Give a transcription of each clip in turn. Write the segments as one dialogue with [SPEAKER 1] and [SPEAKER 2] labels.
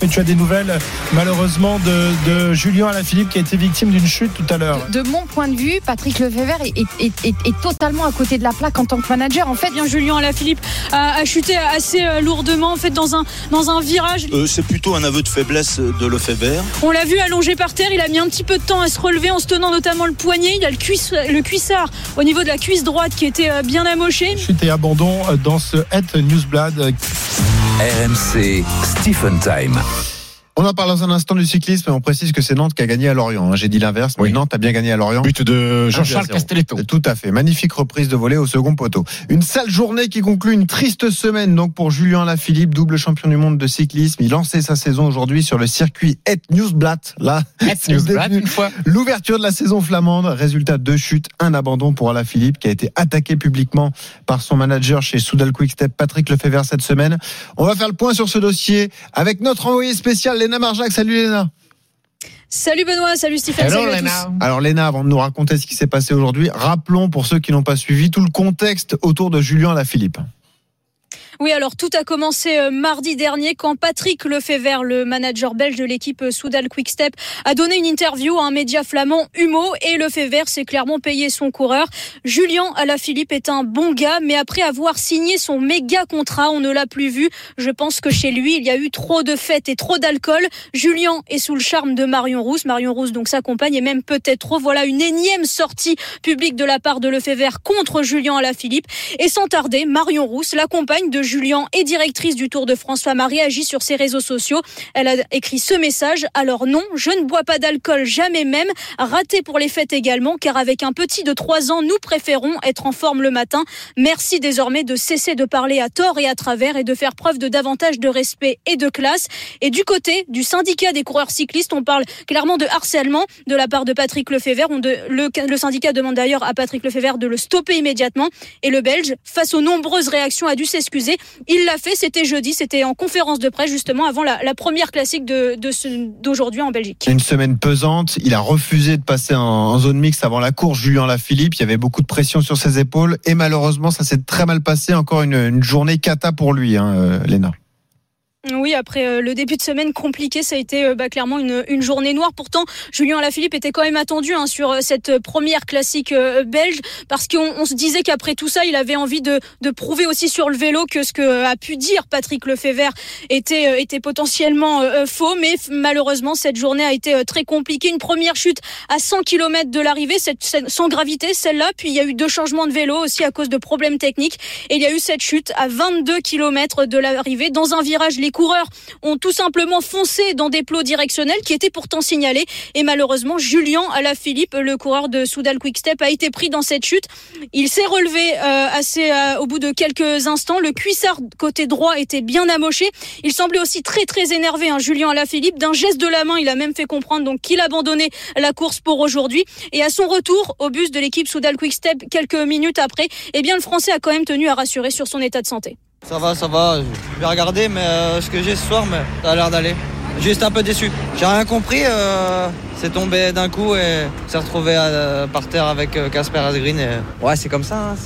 [SPEAKER 1] Mais tu as des nouvelles, malheureusement, de, de Julien Alaphilippe qui a été victime d'une chute tout à l'heure.
[SPEAKER 2] De, mon point de vue, Patrick Lefebvre est, est, est, est, totalement à côté de la plaque en tant que manager. En fait,
[SPEAKER 3] bien Julien Alaphilippe a, a chuté assez euh, lourdement en fait dans un dans un virage.
[SPEAKER 4] Euh, c'est plutôt un aveu de faiblesse de Lefebvre.
[SPEAKER 3] On l'a vu allongé par terre, il a mis un petit peu de temps à se relever en se tenant notamment le poignet. Il a le, cuisse, le cuissard au niveau de la cuisse droite qui était euh, bien amoché.
[SPEAKER 1] Chute et abandon dans ce Het Newsblad.
[SPEAKER 5] RMC Stephen Time.
[SPEAKER 6] On en parle dans un instant du cyclisme, mais on précise que c'est Nantes qui a gagné à Lorient. Hein. J'ai dit l'inverse, mais Nantes a bien gagné à Lorient.
[SPEAKER 7] But de Jean-Charles Castelletto.
[SPEAKER 6] Tout à fait. Magnifique reprise de volée au second poteau. Une sale journée qui conclut une triste semaine donc pour Julien Lafilippe, double champion du monde de cyclisme. Il lançait sa saison aujourd'hui sur le circuit Et Newsblatt. Là,
[SPEAKER 7] Newsblatt, une fois.
[SPEAKER 6] L'ouverture de la saison flamande. Résultat deux chutes, un abandon pour Alaphilippe qui a été attaqué publiquement par son manager chez Soudal Quickstep, Patrick Lefebvre cette semaine. On va faire le point sur ce dossier avec notre envoyé spécial Léna Marjac. Salut Léna.
[SPEAKER 3] Salut Benoît, salut Stéphane.
[SPEAKER 7] Hello,
[SPEAKER 3] salut à
[SPEAKER 7] Léna.
[SPEAKER 3] tous.
[SPEAKER 6] Alors Léna, avant de nous raconter ce qui s'est passé aujourd'hui, rappelons pour ceux qui n'ont pas suivi tout le contexte autour de Julien Alaphilippe.
[SPEAKER 3] Oui, alors tout a commencé euh, mardi dernier quand Patrick Lefebvre, le manager belge de l'équipe euh, Soudal Quickstep, a donné une interview à un média flamand Humo et Lefebvre s'est clairement payé son coureur. Julien Alaphilippe est un bon gars, mais après avoir signé son méga contrat, on ne l'a plus vu. Je pense que chez lui, il y a eu trop de fêtes et trop d'alcool. Julien est sous le charme de Marion Rousse. Marion Rousse, donc sa compagne, et même peut-être trop. Voilà une énième sortie publique de la part de Lefebvre contre Julien Alaphilippe. Et sans tarder, Marion Rousse, la compagne de Julien et directrice du Tour de France Femme, a réagi sur ses réseaux sociaux. Elle a écrit ce message. Alors non, je ne bois pas d'alcool, jamais même. Raté pour les fêtes également, car avec un petit de 3 ans, nous préférons être en forme le matin. Merci désormais de cesser de parler à tort et à travers et de faire preuve de davantage de respect et de classe. Et du côté du syndicat des coureurs cyclistes, on parle clairement de harcèlement de la part de Patrick Lefebvre. Le syndicat demande d'ailleurs à Patrick Lefebvre de le stopper immédiatement. Et le Belge, face aux nombreuses réactions, a dû s'excuser. Il l'a fait, c'était jeudi, c'était en conférence de presse justement avant la, première classique d'aujourd'hui en Belgique.
[SPEAKER 6] Une semaine pesante. Il a refusé de passer en, zone mixte avant la course. Julien Lafilippe, il y avait beaucoup de pression sur ses épaules et malheureusement, ça s'est très mal passé. Encore une, une journée cata pour lui, hein, euh, Léna.
[SPEAKER 3] Oui, après euh, le début de semaine compliqué, ça a été euh, bah, clairement une, une journée noire. Pourtant, Julien Alaphilippe était quand même attendu hein, sur euh, cette première classique euh, belge, parce qu'on on se disait qu'après tout ça, il avait envie de, de prouver aussi sur le vélo que ce que a pu dire Patrick Lefebvre était, euh, était potentiellement euh, faux. Mais malheureusement, cette journée a été euh, très compliquée. Une première chute à 100 km de l'arrivée, cette- cette- sans gravité, celle-là. Puis il y a eu deux changements de vélo aussi à cause de problèmes techniques. Et il y a eu cette chute à 22 km de l'arrivée. Dans un virage, coureurs ont tout simplement foncé dans des plots directionnels qui étaient pourtant signalés. Et malheureusement, Julien Alaphilippe, le coureur de Soudal Quickstep, a été pris dans cette chute. Il s'est relevé euh, assez euh, au bout de quelques instants. Le cuissard côté droit était bien amoché. Il semblait aussi très très énervé, hein, Julien Alaphilippe. D'un geste de la main, il a même fait comprendre donc qu'il abandonnait la course pour aujourd'hui. Et à son retour au bus de l'équipe Soudal Quickstep, quelques minutes après, eh bien le Français a quand même tenu à rassurer sur son état de santé.
[SPEAKER 8] Ça va, ça va. Je vais regarder mais, euh, ce que j'ai ce soir, mais ça a l'air d'aller. Juste un peu déçu. J'ai rien compris. Euh, c'est tombé d'un coup et s'est retrouvé euh, par terre avec euh, Casper Asgreen. Et... Ouais, c'est comme ça. hein.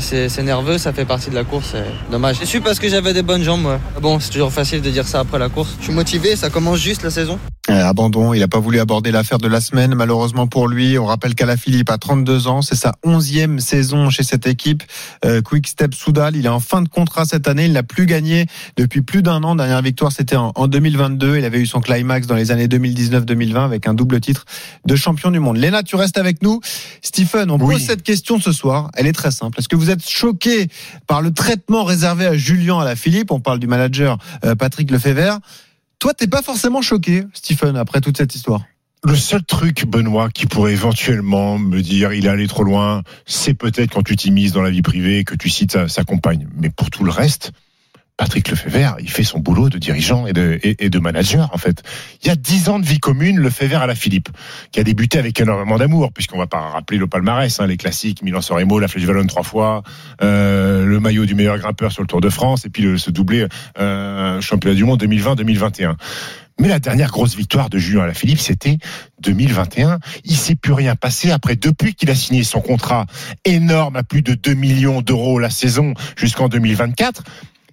[SPEAKER 8] C'est, nerveux, ça fait partie de la course. C'est dommage. Déçu parce que j'avais des bonnes jambes. ouais. Bon, c'est toujours facile de dire ça après la course. Je suis motivé, ça commence juste la saison.
[SPEAKER 6] Euh, abandon, il n'a pas voulu aborder l'affaire de la semaine, malheureusement pour lui. On rappelle qu'Alaphilippe a 32 ans, c'est sa onzième saison chez cette équipe. Euh, Quick Step Soudal, il est en fin de contrat cette année, il n'a plus gagné depuis plus d'un an. Dernière victoire, c'était en, en 2022. Il avait eu son climax dans les années 2019-2020 avec un double titre de champion du monde. Léna, tu restes avec nous. Stephen, on
[SPEAKER 7] Oui.
[SPEAKER 6] pose cette question ce soir. Elle est très simple. Est-ce que vous êtes choqué par le traitement réservé à Julien Alaphilippe? On parle du manager euh, Patrick Lefebvre. Toi, t'es pas forcément choqué, Stephen, après toute cette histoire?
[SPEAKER 7] Le seul truc, Benoît, qui pourrait éventuellement me dire il est allé trop loin, c'est peut-être quand tu t'immises dans la vie privée, que tu cites sa, sa compagne. Mais pour tout le reste, Patrick Lefebvre, il fait son boulot de dirigeant et de, manager, en fait. Il y a dix ans de vie commune, Lefebvre à la Philippe, qui a débuté avec énormément d'amour, puisqu'on va pas rappeler le palmarès, hein, les classiques, Milan-San Remo, la Flèche Wallonne trois fois, euh, le maillot du meilleur grimpeur sur le Tour de France, et puis le, ce doublé euh, championnat du monde 2020-2021. Mais la dernière grosse victoire de Julien Alaphilippe, c'était 2021. Il s'est plus rien passé après, depuis qu'il a signé son contrat énorme à plus de 2 millions d'euros la saison jusqu'en 2024.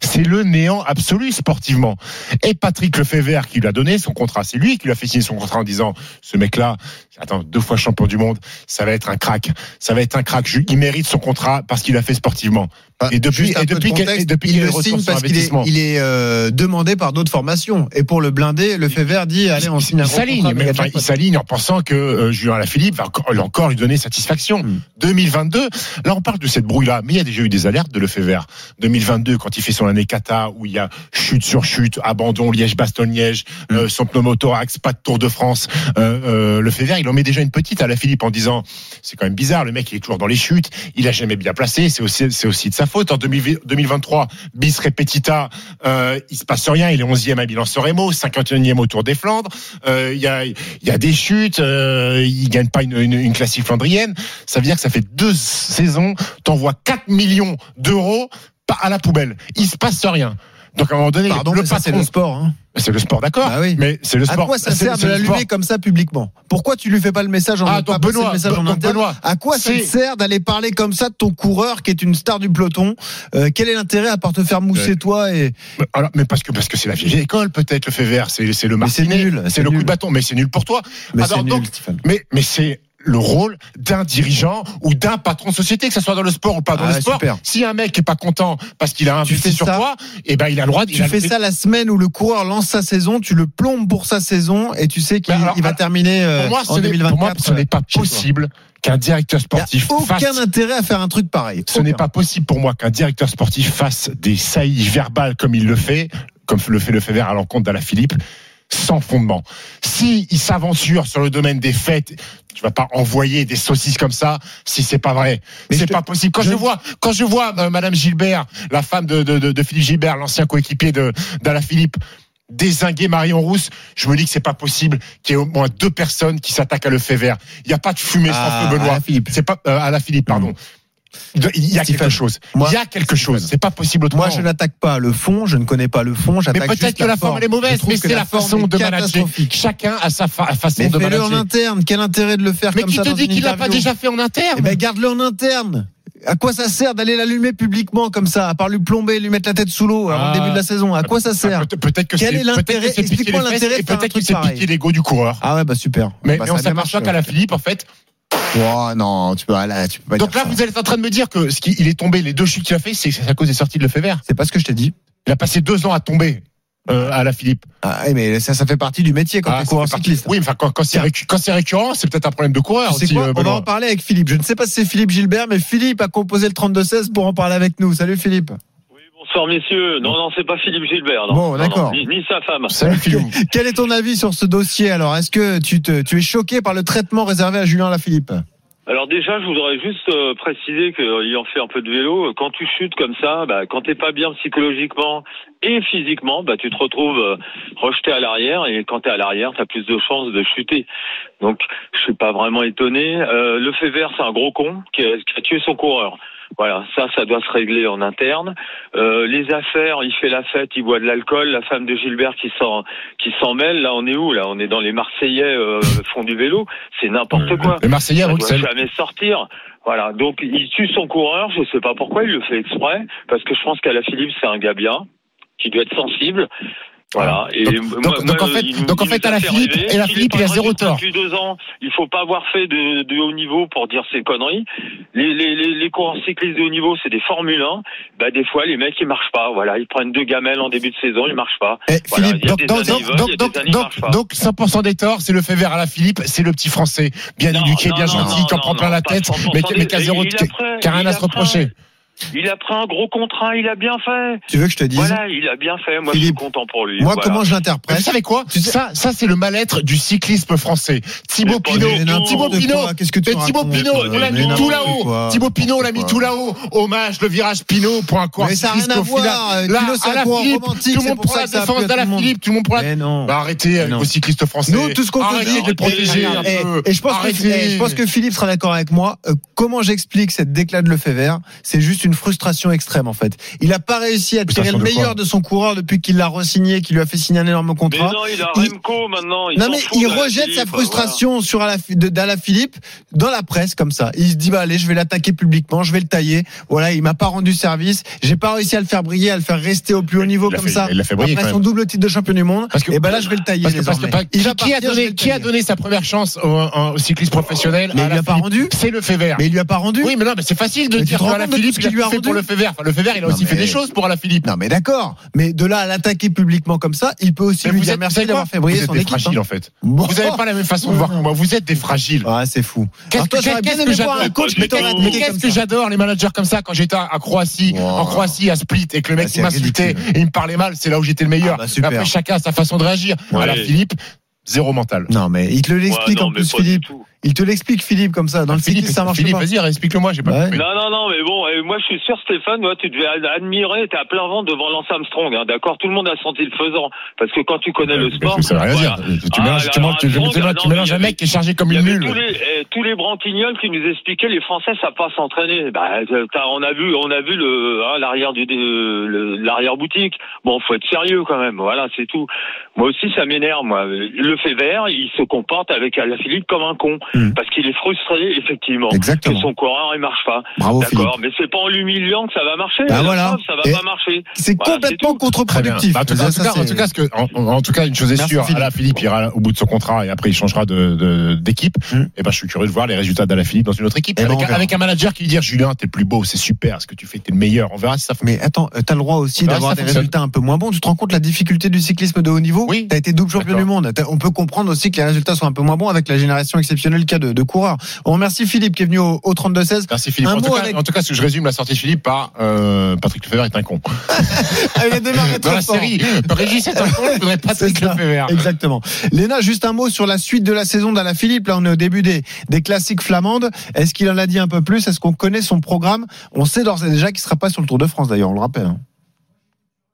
[SPEAKER 7] C'est le néant absolu sportivement. Et Patrick Lefebvre qui lui a donné son contrat, c'est lui qui lui a fait signer son contrat en disant ce mec-là, attends, deux fois champion du monde, ça va être un crack, ça va être un crack. Il mérite son contrat parce qu'il a fait sportivement.
[SPEAKER 6] Bah,
[SPEAKER 7] Et depuis- et
[SPEAKER 6] de
[SPEAKER 7] depuis qu'elle-
[SPEAKER 6] contexte,
[SPEAKER 7] et depuis
[SPEAKER 6] il le signe parce qu'il est, il est euh, demandé par d'autres formations. Et pour le blinder, le Fever dit allez, on signe un contrat,
[SPEAKER 7] mais enfin, il s'aligne en pensant que euh, Julien Alaphilippe va encore, encore lui donner satisfaction.
[SPEAKER 6] Hmm.
[SPEAKER 7] 2022, là on parle de cette brouille-là, mais il y a déjà eu des alertes de Lefebvre. 2022, quand il fait son année kata, où il y a chute sur chute, abandon, Liège-Bastogne-Liège, euh, son pneumothorax, pas de Tour de France, euh, euh, Lefebvre, il en met déjà une petite à la Philippe en disant, c'est quand même bizarre, le mec il est toujours dans les chutes, il a jamais bien placé, c'est aussi, c'est aussi de sa faute. En 2000 2023, bis repetita, il se passe rien, il est 11e à Milan Soremo, 51e au Tour des Flandres, il y a, il y a des chutes, il gagne pas une, une, une classique flandrienne. Ça veut dire que ça fait deux saisons, t'envoies 4 millions d'euros pas à la poubelle. Il se passe rien. Donc à un moment donné,
[SPEAKER 6] Pardon,
[SPEAKER 7] le
[SPEAKER 6] c'est le sport. Hein.
[SPEAKER 7] c'est le sport, d'accord.
[SPEAKER 6] Bah oui.
[SPEAKER 7] Mais c'est le
[SPEAKER 6] À
[SPEAKER 7] sport.
[SPEAKER 6] quoi ça sert de l'allumer comme ça publiquement? Pourquoi tu lui fais pas le message en
[SPEAKER 7] Ah, donc Benoît,
[SPEAKER 6] le message en
[SPEAKER 7] donc
[SPEAKER 6] interne?
[SPEAKER 7] Benoît,
[SPEAKER 6] À quoi ça te sert d'aller parler comme ça de ton coureur qui est une star du peloton? Euh, Quel est l'intérêt à part te faire mousser
[SPEAKER 7] Ouais.
[SPEAKER 6] toi et
[SPEAKER 7] Mais, alors, mais parce que parce que c'est la vieille école peut-être le fait vert, c'est le martinet,
[SPEAKER 6] nul,
[SPEAKER 7] c'est le coup
[SPEAKER 6] nul.
[SPEAKER 7] de bâton, mais c'est nul pour toi.
[SPEAKER 6] mais
[SPEAKER 7] Alors,
[SPEAKER 6] nul,
[SPEAKER 7] donc. Mais mais c'est le rôle d'un dirigeant ou d'un patron de société, que ce soit dans le sport ou pas dans
[SPEAKER 6] Ah,
[SPEAKER 7] le sport.
[SPEAKER 6] super.
[SPEAKER 7] Si un mec est pas content parce qu'il a investi
[SPEAKER 6] fais
[SPEAKER 7] sur toi, et ben il a le droit. il
[SPEAKER 6] Tu fais ça la semaine où le coureur lance sa saison, tu le plombes pour sa saison et tu sais qu'il il va terminer euh,
[SPEAKER 7] Pour moi,
[SPEAKER 6] en
[SPEAKER 7] ce n'est-
[SPEAKER 6] 2024.
[SPEAKER 7] pour moi, ce n'est pas
[SPEAKER 6] toi.
[SPEAKER 7] possible qu'un directeur
[SPEAKER 6] Il
[SPEAKER 7] sportif
[SPEAKER 6] n'y a aucun
[SPEAKER 7] fasse
[SPEAKER 6] intérêt à faire un truc pareil.
[SPEAKER 7] Ce n'est pas possible pour moi qu'un directeur sportif fasse des saillies verbales comme il le fait, comme le fait le fait à l'encontre d'Ala Philippe, sans fondement. Si il s'aventure sur le domaine des fêtes, tu vas pas envoyer des saucisses comme ça si c'est pas vrai. C'est pas possible. Quand
[SPEAKER 6] je-
[SPEAKER 7] je, vois, quand je vois euh, Madame Gilbert, la femme de, de, de, de Philippe Gilbert, l'ancien coéquipier de d'Ala Philippe, désinguer Marion Rousse, je me dis que c'est pas possible qu'il y ait au moins deux personnes qui s'attaquent à le fait vert. Il n'y a pas de fumée sans
[SPEAKER 6] Ah,
[SPEAKER 7] feu, Benoît. C'est pas euh, à la Philippe, pardon. Doit- Il y a quelque chose.
[SPEAKER 6] moi-
[SPEAKER 7] il y a quelque chose. C'est pas possible autrement.
[SPEAKER 6] Moi, je n'attaque pas le fond, je ne connais pas le fond,
[SPEAKER 7] mais
[SPEAKER 6] j'attaque
[SPEAKER 7] peut-être
[SPEAKER 6] juste
[SPEAKER 7] que la forme elle est mauvaise, mais c'est la
[SPEAKER 6] forme
[SPEAKER 7] façon de manager. Chacun a sa fa- façon
[SPEAKER 6] Mais
[SPEAKER 7] de
[SPEAKER 6] fais-le en
[SPEAKER 7] manager.
[SPEAKER 6] interne, quel intérêt de le faire
[SPEAKER 7] Mais
[SPEAKER 6] comme
[SPEAKER 7] qui
[SPEAKER 6] ça
[SPEAKER 7] te
[SPEAKER 6] dans
[SPEAKER 7] dit
[SPEAKER 6] une
[SPEAKER 7] qu'il l'a pas déjà fait en interne
[SPEAKER 6] Eh ben, garde-le en interne. À quoi ça sert d'aller l'allumer publiquement comme ça, à part lui plomber, lui mettre la tête sous l'eau avant
[SPEAKER 7] Ah.
[SPEAKER 6] le début de la saison? À quoi ça sert
[SPEAKER 7] Ah, peut- Peut-être que
[SPEAKER 6] Quel est l'intérêt?
[SPEAKER 7] peut-être
[SPEAKER 6] Explique-moi l'intérêt
[SPEAKER 7] peut-être c'est
[SPEAKER 6] pareil.
[SPEAKER 7] piquer l'ego du coureur.
[SPEAKER 6] Ah ouais, bah super.
[SPEAKER 7] Mais,
[SPEAKER 6] Bah,
[SPEAKER 7] mais on
[SPEAKER 6] ça bien
[SPEAKER 7] s'aperçoit qu'à la. Philippe, en fait.
[SPEAKER 6] Oh non, tu peux, là, tu peux pas
[SPEAKER 7] Donc
[SPEAKER 6] dire
[SPEAKER 7] là,
[SPEAKER 6] ça.
[SPEAKER 7] vous êtes en train de me dire que ce qui, il est tombé, les deux chutes qu'il a fait, c'est à cause des sorties de le fait vert.
[SPEAKER 6] C'est pas ce que je t'ai dit.
[SPEAKER 7] Il a passé deux ans à tomber euh, à la Philippe.
[SPEAKER 6] Ah, ouais, mais ça, ça fait partie du métier quand
[SPEAKER 7] Ah, ça
[SPEAKER 6] coureur cycliste.
[SPEAKER 7] Oui, enfin, quand, quand c'est récurrent, c'est peut-être un problème de coureur
[SPEAKER 6] Tu sais
[SPEAKER 7] aussi.
[SPEAKER 6] quoi
[SPEAKER 7] euh,
[SPEAKER 6] On va en parler avec Philippe. Je ne sais pas si c'est Philippe Gilbert, mais Philippe a composé le 32-16 pour en parler avec nous. Salut Philippe.
[SPEAKER 9] Bonsoir messieurs. Non, non, c'est pas Philippe Gilbert. Non.
[SPEAKER 6] Bon, d'accord.
[SPEAKER 9] Ni, ni sa femme.
[SPEAKER 7] Salut Philou.
[SPEAKER 6] Quel est ton avis sur ce dossier alors? Est-ce que tu, te, tu es choqué par le traitement réservé à Julien Lafilippe?
[SPEAKER 9] Alors déjà, je voudrais juste euh, préciser qu'ayant fait un peu de vélo, euh, quand tu chutes comme ça, bah, quand t'es pas bien psychologiquement et physiquement, bah, tu te retrouves euh, rejeté à l'arrière et quand t'es à l'arrière, t'as plus de chances de chuter. Donc, je suis pas vraiment étonné. Euh, le fait vert, c'est un gros con qui a, qui a tué son coureur. Voilà, ça, ça doit se régler en interne. Euh, les affaires, il fait la fête, il boit de l'alcool. La femme de Gilbert qui s'en qui s'en mêle. Là, on est où Là, on est dans les Marseillais euh, font du vélo. C'est n'importe quoi.
[SPEAKER 7] Les Marseillais à Bruxelles.
[SPEAKER 9] jamais sortir. Voilà, donc il tue son coureur, je sais pas pourquoi il le fait exprès, parce que je pense qu'à la Philippe c'est un gars bien, qui doit être sensible. Voilà. Et
[SPEAKER 7] Donc-
[SPEAKER 9] moi-
[SPEAKER 7] donc-
[SPEAKER 9] moi,
[SPEAKER 7] donc, en fait-
[SPEAKER 9] il-
[SPEAKER 7] donc, en
[SPEAKER 9] il
[SPEAKER 7] fait,
[SPEAKER 9] nous
[SPEAKER 7] à la Philippe- et la Philippe, il a zéro tort.
[SPEAKER 9] Depuis deux ans, il faut pas avoir fait de, de haut niveau pour dire ces conneries. Les, les, les, les coureurs cyclistes de haut niveau, c'est des Formule 1. Bah des fois, les mecs ils marchent pas. Voilà, ils prennent deux gamelles en début de saison, ils marchent pas.
[SPEAKER 6] Eh,
[SPEAKER 9] Voilà,
[SPEAKER 6] Philippe,
[SPEAKER 7] Donc,
[SPEAKER 9] des
[SPEAKER 7] donc,
[SPEAKER 9] années,
[SPEAKER 7] donc,
[SPEAKER 9] ils veulent, il y a
[SPEAKER 7] donc,
[SPEAKER 9] des années, ils
[SPEAKER 7] donc,
[SPEAKER 9] marchent pas.
[SPEAKER 7] donc, 100% des torts, c'est le fait vert à la Philippe, c'est le petit français, bien
[SPEAKER 9] Non,
[SPEAKER 7] éduqué,
[SPEAKER 9] non,
[SPEAKER 7] bien
[SPEAKER 9] non,
[SPEAKER 7] gentil, qui en prend plein la tête,
[SPEAKER 9] 100%
[SPEAKER 7] mais, mais qui a rien à se reprocher.
[SPEAKER 9] Il a pris un gros contrat, il a bien fait.
[SPEAKER 6] tu veux que je te dise
[SPEAKER 9] Voilà, il a bien fait. Moi, je suis content pour lui.
[SPEAKER 6] Moi,
[SPEAKER 9] Voilà.
[SPEAKER 6] comment je l'interprète
[SPEAKER 7] vous savez quoi
[SPEAKER 6] Tu sais-
[SPEAKER 7] Ça, ça c'est le mal-être du cyclisme français. Thibaut Pinot. Thibaut Pinot,
[SPEAKER 6] qu'est-ce que tu
[SPEAKER 7] mais Thibaut Pinot, on l'a mis tout là-haut. Thibaut Pinot, on l'a mis tout là-haut. Hommage, le virage Pinot pour un coureur
[SPEAKER 6] Mais ça n'a rien à voir.
[SPEAKER 7] Là, à la Philippe, tout le monde
[SPEAKER 6] pour
[SPEAKER 7] prend la défense d'Ala. Philippe, tout le monde prend la
[SPEAKER 6] Mais non.
[SPEAKER 7] Bah, arrêtez avec vos cyclistes français.
[SPEAKER 6] Nous, tout ce qu'on
[SPEAKER 7] de les protéger un
[SPEAKER 6] et,
[SPEAKER 7] peu.
[SPEAKER 6] et je pense que,
[SPEAKER 7] Arrêtez.
[SPEAKER 6] et je pense que Philippe sera d'accord avec moi. Euh, comment j'explique cette déclat de Lefebvre C'est juste une frustration extrême en fait. Il a pas réussi à tirer le meilleur de son coureur depuis qu'il l'a re-signé, qu'il lui a fait signer un énorme
[SPEAKER 9] Mais
[SPEAKER 6] contrat.
[SPEAKER 9] non, il a
[SPEAKER 6] Il-
[SPEAKER 9] Remco maintenant. Il
[SPEAKER 6] Non mais
[SPEAKER 9] fout
[SPEAKER 6] il rejette
[SPEAKER 9] Philippe,
[SPEAKER 6] sa frustration sur Ala- de- d'Ala Philippe dans la presse comme ça. Il se dit bah allez, je vais l'attaquer publiquement, je vais le tailler. Voilà, il m'a pas rendu service, j'ai pas réussi à le faire briller, à le faire rester au plus haut niveau
[SPEAKER 7] Il
[SPEAKER 6] comme
[SPEAKER 7] fait-
[SPEAKER 6] ça.
[SPEAKER 7] il l'a fait briller
[SPEAKER 6] Après
[SPEAKER 7] quand
[SPEAKER 6] son
[SPEAKER 7] même.
[SPEAKER 6] double titre de champion du monde.
[SPEAKER 7] Parce que-
[SPEAKER 6] et ben là je vais le tailler
[SPEAKER 7] Parce que, parce que
[SPEAKER 6] désormais.
[SPEAKER 7] pas-
[SPEAKER 6] Il
[SPEAKER 7] qui,
[SPEAKER 6] va
[SPEAKER 7] a donné,
[SPEAKER 6] le
[SPEAKER 7] qui a
[SPEAKER 6] tailler.
[SPEAKER 7] donné sa première chance au, au cycliste professionnel
[SPEAKER 6] Mais il lui a pas rendu.
[SPEAKER 7] C'est le fait vert.
[SPEAKER 6] Mais il lui a pas rendu.
[SPEAKER 7] Oui, mais non, mais c'est facile de
[SPEAKER 6] Mais
[SPEAKER 7] dire Philippe,
[SPEAKER 6] lui a rendu
[SPEAKER 7] pour le fait vert. Enfin, le fait vert, il a
[SPEAKER 6] Non,
[SPEAKER 7] aussi fait des choses pour Philippe.
[SPEAKER 6] Non mais d'accord, mais de là à l'attaquer publiquement comme ça, il peut aussi
[SPEAKER 7] Mais
[SPEAKER 6] lui
[SPEAKER 7] vous
[SPEAKER 6] dire
[SPEAKER 7] êtes,
[SPEAKER 6] merci d'avoir fait briller
[SPEAKER 7] Vous êtes
[SPEAKER 6] son
[SPEAKER 7] des
[SPEAKER 6] équipe.
[SPEAKER 7] fragiles
[SPEAKER 6] hein.
[SPEAKER 7] en fait.
[SPEAKER 6] Bon.
[SPEAKER 7] Vous n'avez pas la même façon de voir que moi. Vous êtes des fragiles.
[SPEAKER 6] Ah, c'est fou.
[SPEAKER 7] Qu'est-ce que- j'adore
[SPEAKER 9] qu'est-ce-
[SPEAKER 7] que j'adore les managers comme ça quand j'étais à Croatie, en Croatie à Split et que le mec
[SPEAKER 6] Ah,
[SPEAKER 7] m'insultait et il me parlait mal, c'est là où j'étais le meilleur.
[SPEAKER 6] Ah, bah,
[SPEAKER 7] Après chacun a sa façon de réagir.
[SPEAKER 9] Ouais.
[SPEAKER 7] Philippe, zéro mental.
[SPEAKER 6] Non mais il te
[SPEAKER 9] Ouais,
[SPEAKER 6] l'explique
[SPEAKER 9] non,
[SPEAKER 6] en plus Philippe. Il te l'explique Philippe comme ça. Dans le
[SPEAKER 7] Philippe,
[SPEAKER 6] cyclisme ça marche
[SPEAKER 7] Philippe,
[SPEAKER 6] pas.
[SPEAKER 7] vas-y, explique-le-moi, j'ai pas
[SPEAKER 6] Ouais.
[SPEAKER 7] compris.
[SPEAKER 9] Non, non, non, mais bon, et moi je suis sûr, Stéphane, ouais, tu devais ad- admirer, t'es à plein vent devant Lance Armstrong, hein, d'accord? Tout le monde a senti le faisant. Parce que quand tu connais le sport.
[SPEAKER 7] Ça veut rien
[SPEAKER 9] voilà.
[SPEAKER 7] dire. Tu
[SPEAKER 9] Ah,
[SPEAKER 7] mélanges, tu mélanges- tu-
[SPEAKER 9] Armstrong,
[SPEAKER 7] tu mélanges-
[SPEAKER 9] non,
[SPEAKER 7] tu mélanges
[SPEAKER 9] mais
[SPEAKER 7] un mec qui est chargé comme
[SPEAKER 9] Il y
[SPEAKER 7] une mule.
[SPEAKER 9] tous les, eh, tous les branquignoles qui nous expliquaient les Français savent pas s'entraîner. Bah, euh, t'as- on a vu, on a vu le hein, l'arrière du l'arrière boutique. Bon, faut être sérieux quand même. Voilà, c'est tout. Moi aussi, ça m'énerve. Moi, le fait vert, il se comporte avec Alaphilippe comme un con
[SPEAKER 6] Hmm.
[SPEAKER 9] parce qu'il est frustré effectivement
[SPEAKER 6] Exactement.
[SPEAKER 9] que son coureur il marche pas.
[SPEAKER 6] Bravo.
[SPEAKER 9] D'accord, mais c'est pas en l'humiliant que ça va marcher.
[SPEAKER 6] Bah voilà.
[SPEAKER 9] preuve, ça va
[SPEAKER 6] Et
[SPEAKER 9] pas marcher.
[SPEAKER 6] C'est
[SPEAKER 9] Voilà,
[SPEAKER 6] complètement contre-productif.
[SPEAKER 7] Bah, en, tout cas, en, tout
[SPEAKER 6] Ça,
[SPEAKER 7] cas, en
[SPEAKER 6] c'est-
[SPEAKER 7] tout cas, ce que, en, en tout cas, une chose est
[SPEAKER 6] Merci,
[SPEAKER 7] sûre,
[SPEAKER 6] Philippe.
[SPEAKER 7] Alain Philippe ira au bout de son contrat et après il changera de, de- d'équipe.
[SPEAKER 6] Hmm.
[SPEAKER 7] Et ben, je suis curieux de voir les résultats d'Alain Philippe dans une autre équipe.
[SPEAKER 6] Eh ben,
[SPEAKER 7] avec, un manager qui lui dit Julien, t'es le plus beau, c'est super, ce que tu fais, t'es le meilleur? On verra si ça fonctionne.
[SPEAKER 6] Mais attends, euh, t'as le droit aussi d'avoir des résultats un peu moins bons. Tu te rends compte de la difficulté du cyclisme de haut niveau?
[SPEAKER 7] Oui.
[SPEAKER 6] T'as été double champion du monde. On peut comprendre aussi que les résultats sont un peu moins bons avec la génération exceptionnelle qu'il y a de, de coureurs. On remercie Philippe qui est venu au, au 32-16.
[SPEAKER 7] Merci Philippe. En tout, cas,
[SPEAKER 6] avec-
[SPEAKER 7] en tout cas, je résume la sortie de Philippe par euh, Patrick Lefebvre est un con.
[SPEAKER 6] Ah, il a démarré
[SPEAKER 7] Dans la
[SPEAKER 6] fort.
[SPEAKER 7] série, Régis est un con, je voudrais Patrick. Lefebvre.
[SPEAKER 6] Exactement. Léna, juste un mot sur la suite de la saison d'Ala Philippe. Là, on est au début des, des classiques flamandes. Est-ce qu'il en a dit un peu plus? Est-ce qu'on connaît son programme? On sait d'ores et déjà qu'il sera pas sur le Tour de France, d'ailleurs, on le rappelle.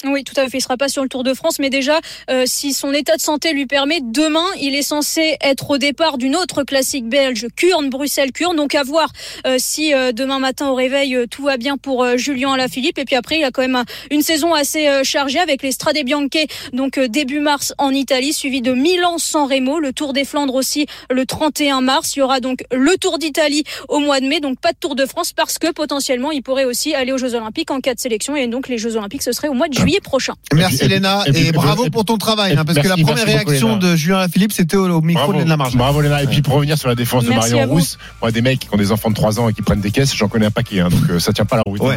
[SPEAKER 3] Oui, tout à fait. Il sera pas sur le Tour de France, mais déjà, euh, si son état de santé lui permet, demain, il est censé être au départ d'une autre classique belge, Kurn, Bruxelles-Kurn. Donc à voir euh, si euh, demain matin au réveil tout va bien pour Julien Alaphilippe. Et puis après, il a quand même un- une saison assez chargée avec les Strade Bianche, donc début mars en Italie, suivi de Milan-San Remo, le Tour des Flandres aussi le 31 mars. Il y aura donc le Tour d'Italie au mois de mai, donc pas de Tour de France parce que potentiellement, il pourrait aussi aller aux Jeux Olympiques en cas de sélection. Et donc les Jeux Olympiques, ce serait au mois de juillet prochain.
[SPEAKER 6] Merci Léna
[SPEAKER 7] et puis-
[SPEAKER 6] et,
[SPEAKER 7] et puis-
[SPEAKER 6] bravo
[SPEAKER 7] et
[SPEAKER 6] pour ton travail, hein, parce que la première
[SPEAKER 7] beaucoup,
[SPEAKER 6] réaction de Julien Lafilippe, c'était au, au micro de Léna Marge.
[SPEAKER 7] bravo Léna. Et puis pour revenir sur la défense de
[SPEAKER 3] Merci
[SPEAKER 7] Marion. Rousse, moi des mecs qui ont des enfants de 3 ans et qui prennent des caisses, j'en connais un paquet, hein, donc euh, ça tient pas la route.
[SPEAKER 6] Ouais.